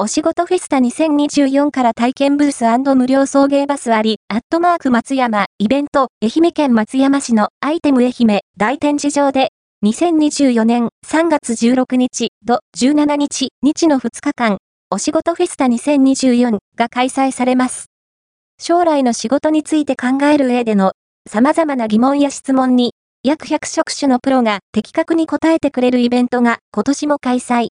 お仕事フェスタ2024から体験ブース無料送迎バスあり、アットマーク松山、イベント、愛媛県松山市のアイテム愛媛大展示場で、2024年3月16日、土17日、日の2日間、お仕事フェスタ2024が開催されます。将来の仕事について考える上での様々な疑問や質問に、約100職種のプロが的確に答えてくれるイベントが今年も開催。